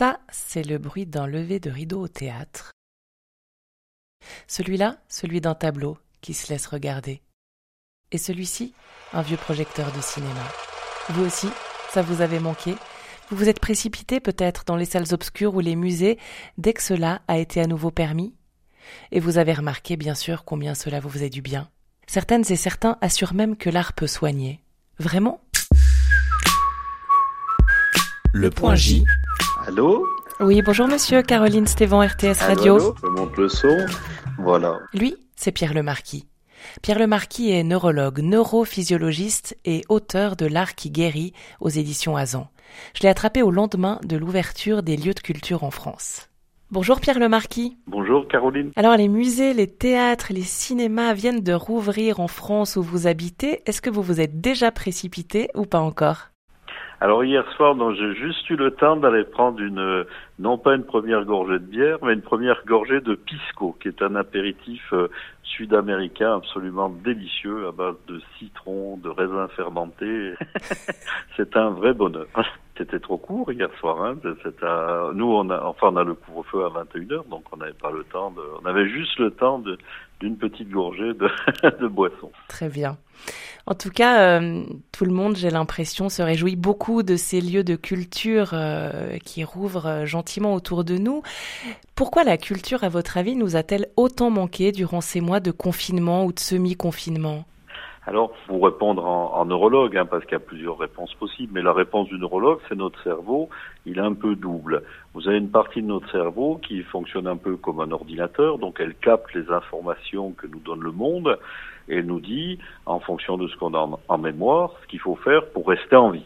Ça, c'est le bruit d'un lever de rideau au théâtre. Celui-là, celui d'un tableau qui se laisse regarder. Et celui-ci, un vieux projecteur de cinéma. Vous aussi, ça vous avait manqué Vous vous êtes précipité peut-être dans les salles obscures ou les musées dès que cela a été à nouveau permis Et vous avez remarqué bien sûr combien cela vous faisait du bien. Certaines et certains assurent même que l'art peut soigner. Vraiment? Le point J Allô Oui, bonjour monsieur, Caroline Stévan, RTS Radio. Allô, je monte le son. Voilà. Lui, c'est Pierre Le Marquis. Pierre Le Marquis est neurologue, neurophysiologiste et auteur de L'art qui guérit aux éditions Azan. Je l'ai attrapé au lendemain de l'ouverture des lieux de culture en France. Bonjour Pierre Le Marquis. Bonjour Caroline. Alors les musées, les théâtres, les cinémas viennent de rouvrir en France où vous habitez. Est-ce que vous vous êtes déjà précipité ou pas encore? Alors hier soir, j'ai juste eu le temps d'aller prendre une, non pas une première gorgée de bière, mais une première gorgée de pisco, qui est un apéritif euh, sud-américain absolument délicieux à base de citron, de raisins fermentés. C'est un vrai bonheur. C'était trop court hier soir. Hein. Nous, on a, enfin, on a le couvre-feu à 21h, donc on n'avait pas le temps de, on avait juste le temps de, d'une petite gorgée de, de boisson. Très bien. En tout cas, euh, tout le monde, j'ai l'impression, se réjouit beaucoup de ces lieux de culture euh, qui rouvrent euh, autour de nous. Pourquoi la culture, à votre avis, nous a-t-elle autant manqué durant ces mois de confinement ou de semi-confinement? Alors, pour répondre en, neurologue, hein, parce qu'il y a plusieurs réponses possibles, mais la réponse du neurologue, c'est notre cerveau, il est un peu double. Vous avez une partie de notre cerveau qui fonctionne un peu comme un ordinateur, donc elle capte les informations que nous donne le monde, et elle nous dit, en fonction de ce qu'on a en mémoire, ce qu'il faut faire pour rester en vie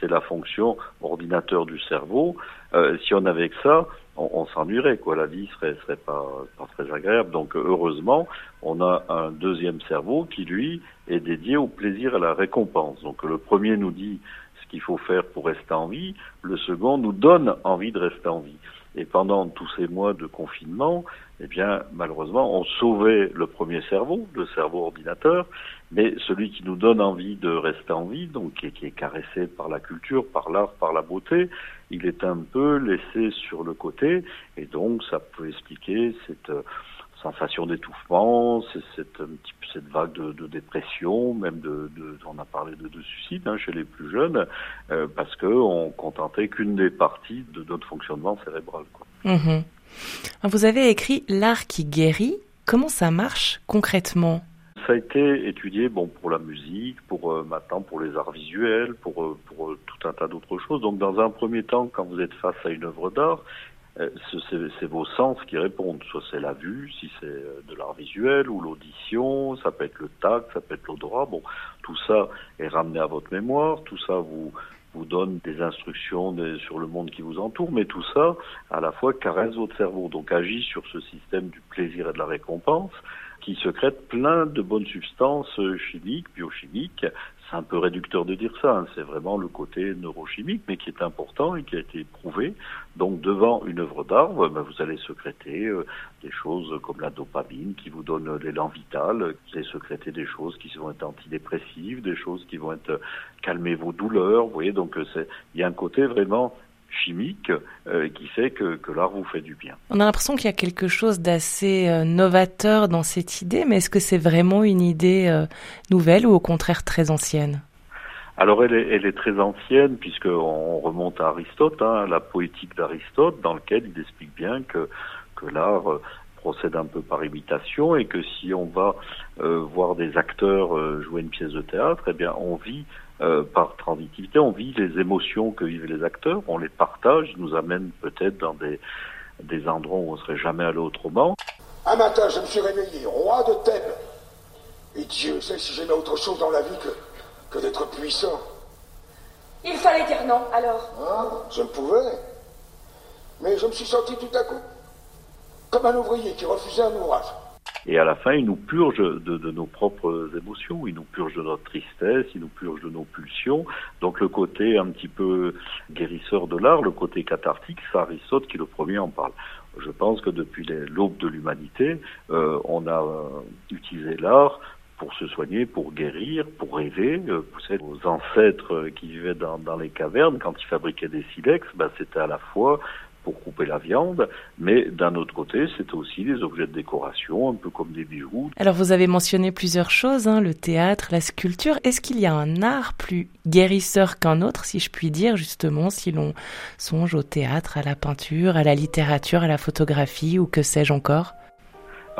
c'est la fonction ordinateur du cerveau. Euh, si on avait que ça, on, s'ennuierait, quoi. La vie serait, serait pas, pas très agréable. Donc, heureusement, on a un deuxième cerveau qui, lui, est dédié au plaisir et à la récompense. Donc, le premier nous dit ce qu'il faut faire pour rester en vie. Le second nous donne envie de rester en vie. Et pendant tous ces mois de confinement, eh bien, malheureusement, on sauvait le premier cerveau, le cerveau ordinateur, mais celui qui nous donne envie de rester en vie, donc qui est, caressé par la culture, par l'art, par la beauté, il est un peu laissé sur le côté, et donc ça peut expliquer cette euh, sensation d'étouffement, cette, cette vague de, dépression, même de, on a parlé de, de suicide hein, chez les plus jeunes, euh, parce qu'on contentait qu'une des parties de notre fonctionnement cérébral. Quoi. Mhm. Vous avez écrit L'art qui guérit. Comment ça marche concrètement? Ça a été étudié bon pour la musique, pour euh, maintenant pour les arts visuels, pour euh, pour tout un tas d'autres choses. Donc dans un premier temps, quand vous êtes face à une œuvre d'art, c'est vos sens qui répondent. Soit c'est la vue, si c'est euh, de l'art visuel, ou l'audition, ça peut être le tact, ça peut être l'odorat. Bon, tout ça est ramené à votre mémoire, tout ça vous vous donne des instructions sur le monde qui vous entoure, mais tout ça, à la fois, caresse votre cerveau, donc agit sur ce système du plaisir et de la récompense, qui secrète plein de bonnes substances chimiques, biochimiques, c'est un peu réducteur de dire ça, hein. c'est vraiment le côté neurochimique, mais qui est important et qui a été prouvé. Donc devant une œuvre d'art, ben, vous allez secréter euh, des choses comme la dopamine qui vous donne l'élan vital, vous allez secréter des choses qui vont être antidépressives, des choses qui vont être calmer vos douleurs, vous voyez, donc euh, il y a un côté vraiment chimique euh, qui fait que, que l'art vous fait du bien. On a l'impression qu'il y a quelque chose d'assez euh, novateur dans cette idée, mais est-ce que c'est vraiment une idée euh, nouvelle ou au contraire très ancienne? Alors elle est, elle est très ancienne puisqu'on remonte à Aristote, hein, la poétique d'Aristote, dans lequel il explique bien que, que l'art procède un peu par imitation et que si on va voir des acteurs jouer une pièce de théâtre, eh bien on vit euh, par transitivité, on vit les émotions que vivent les acteurs, on les partage, ils nous amènent peut-être dans des, des endroits où on serait jamais allé autrement. Un matin, je me suis réveillé, roi de Thèbes. Et Dieu sait si j'aimais autre chose dans la vie que, que d'être puissant. Il fallait dire non, alors. Hein? Je ne pouvais. Mais je me suis senti tout à coup comme un ouvrier qui refusait un ouvrage. Et à la fin, il nous purge de, nos propres émotions, il nous purge de notre tristesse, il nous purge de nos pulsions. Donc le côté un petit peu guérisseur de l'art, le côté cathartique, c'est Aristote qui le premier en parle. Je pense que depuis l'aube de l'humanité, euh, on a euh, utilisé l'art pour se soigner, pour guérir, pour rêver. Euh, vous aux ancêtres qui vivaient dans, dans les cavernes, quand ils fabriquaient des silex, ben, c'était à la fois pour couper la viande, mais d'un autre côté, c'est aussi des objets de décoration, un peu comme des bijoux. Alors vous avez mentionné plusieurs choses, hein, le théâtre, la sculpture. Est-ce qu'il y a un art plus guérisseur qu'un autre, si je puis dire, justement, si l'on songe au théâtre, à la peinture, à la littérature, à la photographie, ou que sais-je encore?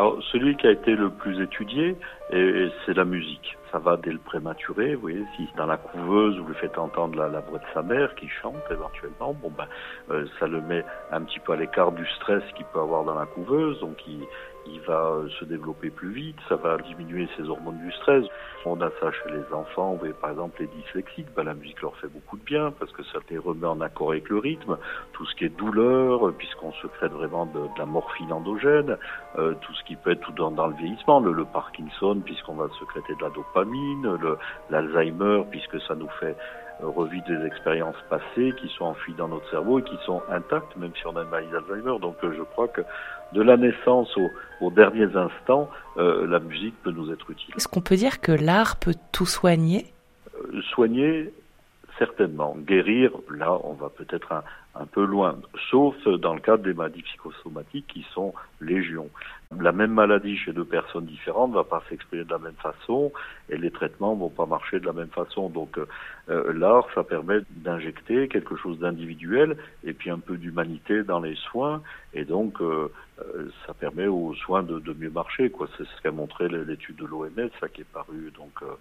Alors celui qui a été le plus étudié, c'est la musique ça va dès le prématuré. Vous voyez, si dans la couveuse vous lui faites entendre la, voix de sa mère qui chante éventuellement, bon ben euh, ça le met un petit peu à l'écart du stress qu'il peut avoir dans la couveuse, donc il, il va euh, se développer plus vite, ça va diminuer ses hormones du stress. On a ça chez les enfants, vous voyez, par exemple les dyslexiques, ben, la musique leur fait beaucoup de bien parce que ça les remet en accord avec le rythme. Tout ce qui est douleur, euh, puisqu'on secrète vraiment de, la morphine endogène, euh, tout ce qui peut être tout dans, dans le vieillissement, le, le Parkinson, puisqu'on va secréter de la dopamine, l'Alzheimer, puisque ça nous fait revivre des expériences passées qui sont enfuies dans notre cerveau et qui sont intactes, même si on a une maladie d'Alzheimer. Donc je crois que de la naissance aux, derniers instants, euh, la musique peut nous être utile. Est-ce qu'on peut dire que l'art peut tout soigner? Euh, Soigner, certainement. Guérir, là, on va peut-être un, un, peu loin, sauf dans le cadre des maladies psychosomatiques qui sont légion. La même maladie chez deux personnes différentes ne va pas s'exprimer de la même façon et les traitements vont pas marcher de la même façon. Donc euh, l'art, ça permet d'injecter quelque chose d'individuel et puis un peu d'humanité dans les soins et donc euh, euh ça permet aux soins de, mieux marcher. Quoi. C'est ce qu'a montré l'étude de l'OMS, ça qui est paru donc euh,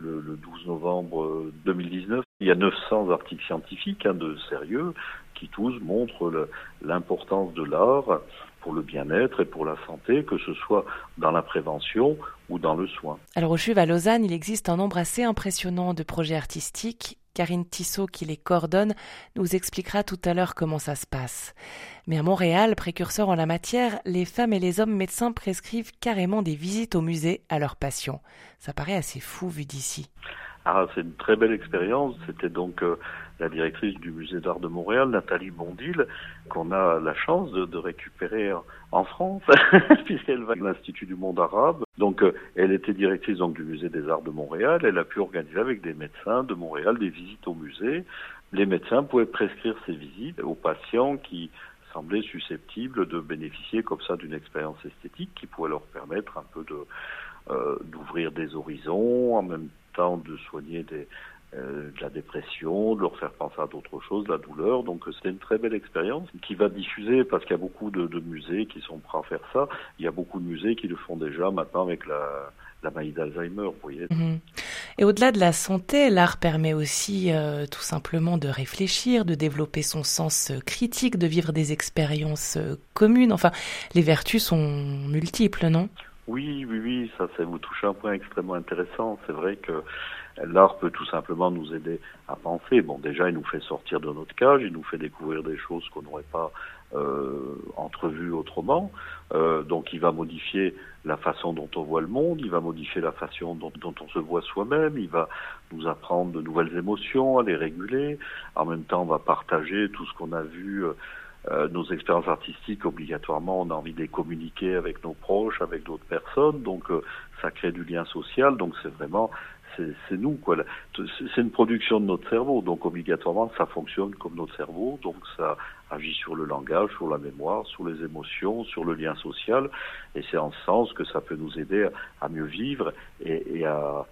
le, le, 12 novembre 2019. Il y a 900 articles scientifiques hein, de sérieux qui tous montrent l'importance de l'art pour le bien-être et pour la santé, que ce soit dans la prévention ou dans le soin. Alors au CHUV à Lausanne, il existe un nombre assez impressionnant de projets artistiques. Karine Tissot, qui les coordonne, nous expliquera tout à l'heure comment ça se passe. Mais à Montréal, précurseur en la matière, les femmes et les hommes médecins prescrivent carrément des visites au musée à leurs patients. Ça paraît assez fou vu d'ici. Ah, c'est une très belle expérience. C'était donc euh, la directrice du musée d'art de Montréal, Nathalie Bondil, qu'on a la chance de, de récupérer en France, puisqu'elle va à l'Institut du monde arabe. Donc, euh, elle était directrice donc du musée des arts de Montréal. Elle a pu organiser avec des médecins de Montréal des visites au musée. Les médecins pouvaient prescrire ces visites aux patients qui semblaient susceptibles de bénéficier comme ça d'une expérience esthétique qui pourrait leur permettre un peu de euh, d'ouvrir des horizons, en même de soigner euh, de la dépression, de leur faire penser à d'autres choses, la douleur. Donc c'était une très belle expérience qui va diffuser parce qu'il y a beaucoup de, de, musées qui sont prêts à faire ça. Il y a beaucoup de musées qui le font déjà maintenant avec la, la maladie d'Alzheimer, vous voyez. Mmh. Et au-delà de la santé, l'art permet aussi euh, tout simplement de réfléchir, de développer son sens critique, de vivre des expériences euh, communes. Enfin, les vertus sont multiples, non? Oui, oui, oui, ça, ça vous touche un point extrêmement intéressant. C'est vrai que l'art peut tout simplement nous aider à penser. Bon, déjà, il nous fait sortir de notre cage, il nous fait découvrir des choses qu'on n'aurait pas euh, entrevues autrement. Euh, donc, il va modifier la façon dont on voit le monde, il va modifier la façon dont, on se voit soi-même, il va nous apprendre de nouvelles émotions, à les réguler. En même temps, on va partager tout ce qu'on a vu. Euh, euh, nos expériences artistiques, obligatoirement, on a envie de les communiquer avec nos proches, avec d'autres personnes, donc euh, ça crée du lien social, donc c'est vraiment, c'est nous, quoi. C'est une production de notre cerveau, donc obligatoirement, ça fonctionne comme notre cerveau, donc ça agit sur le langage, sur la mémoire, sur les émotions, sur le lien social, et c'est en ce sens que ça peut nous aider à, mieux vivre et, et à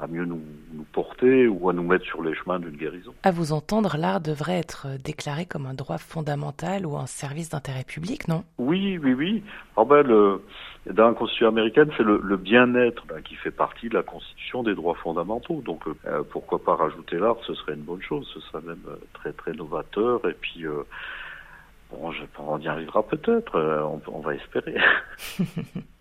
à mieux nous, nous, porter ou à nous mettre sur les chemins d'une guérison. À vous entendre, l'art devrait être déclaré comme un droit fondamental ou un service d'intérêt public, non? Oui, oui, oui. Ah ben, le, dans la Constitution américaine, c'est le, le bien-être ben, qui fait partie de la Constitution des droits fondamentaux. Donc, euh, pourquoi pas rajouter l'art? Ce serait une bonne chose. Ce serait même euh, très, très novateur. Et puis, euh, bon, je, on y arrivera peut-être. On, on va espérer.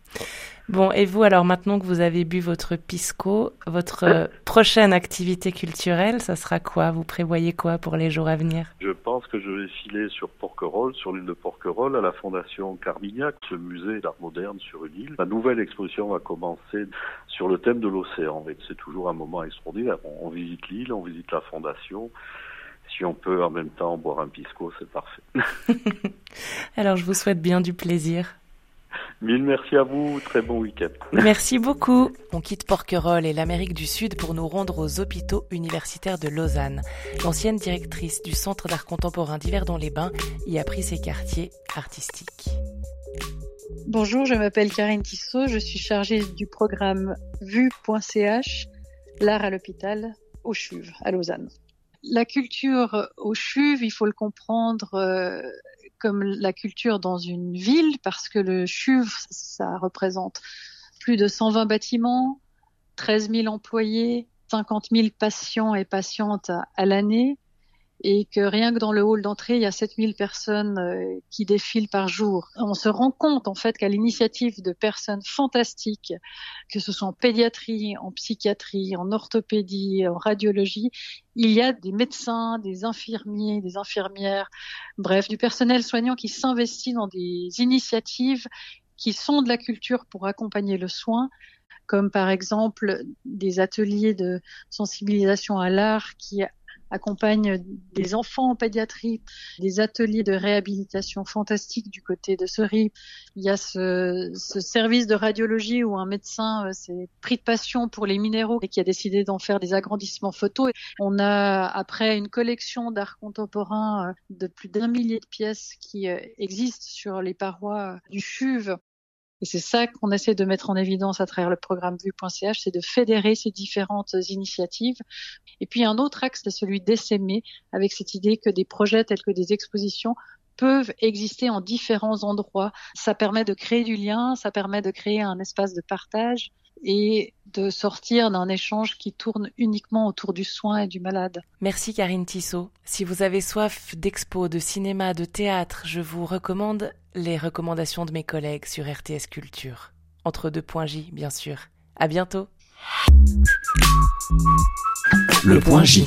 Bon, et vous, alors maintenant que vous avez bu votre pisco, votre euh, prochaine activité culturelle, ça sera quoi? Vous prévoyez quoi pour les jours à venir? Je pense que je vais filer sur Porquerolles, sur l'île de Porquerolles, à la Fondation Carmignac, ce musée d'art moderne sur une île. La nouvelle exposition va commencer sur le thème de l'océan. C'est toujours un moment extraordinaire. On, on visite l'île, on visite la Fondation si on peut en même temps boire un pisco, c'est parfait. Alors je vous souhaite bien du plaisir. Mille merci à vous, très bon week-end. Merci beaucoup. On quitte Porquerolles et l'Amérique du Sud pour nous rendre aux hôpitaux universitaires de Lausanne. L'ancienne directrice du Centre d'art contemporain d'Yverdon-les-Bains y a pris ses quartiers artistiques. Bonjour, je m'appelle Karine Tissot, je suis chargée du programme vue.ch, l'art à l'hôpital, au CHUV, à Lausanne. La culture au CHUV, il faut le comprendre euh, comme la culture dans une ville, parce que le CHUV, ça représente plus de 120 bâtiments, 13 000 employés, 50 000 patients et patientes à l'année, et que rien que dans le hall d'entrée, il y a 7000 personnes euh, qui défilent par jour. On se rend compte en fait qu'à l'initiative de personnes fantastiques, que ce soit en pédiatrie, en psychiatrie, en orthopédie, en radiologie, il y a des médecins, des infirmiers, des infirmières, bref, du personnel soignant qui s'investit dans des initiatives qui sont de la culture pour accompagner le soin comme par exemple des ateliers de sensibilisation à l'art qui accompagne des enfants en pédiatrie, des ateliers de réhabilitation fantastiques du côté de Ceris. Il y a ce, ce service de radiologie où un médecin euh, s'est pris de passion pour les minéraux et qui a décidé d'en faire des agrandissements photos. On a après une collection d'art contemporain euh, de plus d'un millier de pièces qui euh, existent sur les parois du CHUV et c'est ça qu'on essaie de mettre en évidence à travers le programme vue.ch, c'est de fédérer ces différentes initiatives. Et puis un autre axe, c'est celui d'essaimer, avec cette idée que des projets tels que des expositions peuvent exister en différents endroits. Ça permet de créer du lien, ça permet de créer un espace de partage et de sortir d'un échange qui tourne uniquement autour du soin et du malade. Merci Karine Tissot. Si vous avez soif d'expo, de cinéma, de théâtre, je vous recommande les recommandations de mes collègues sur RTS Culture. Entre deux points J, bien sûr. À bientôt. Le point J.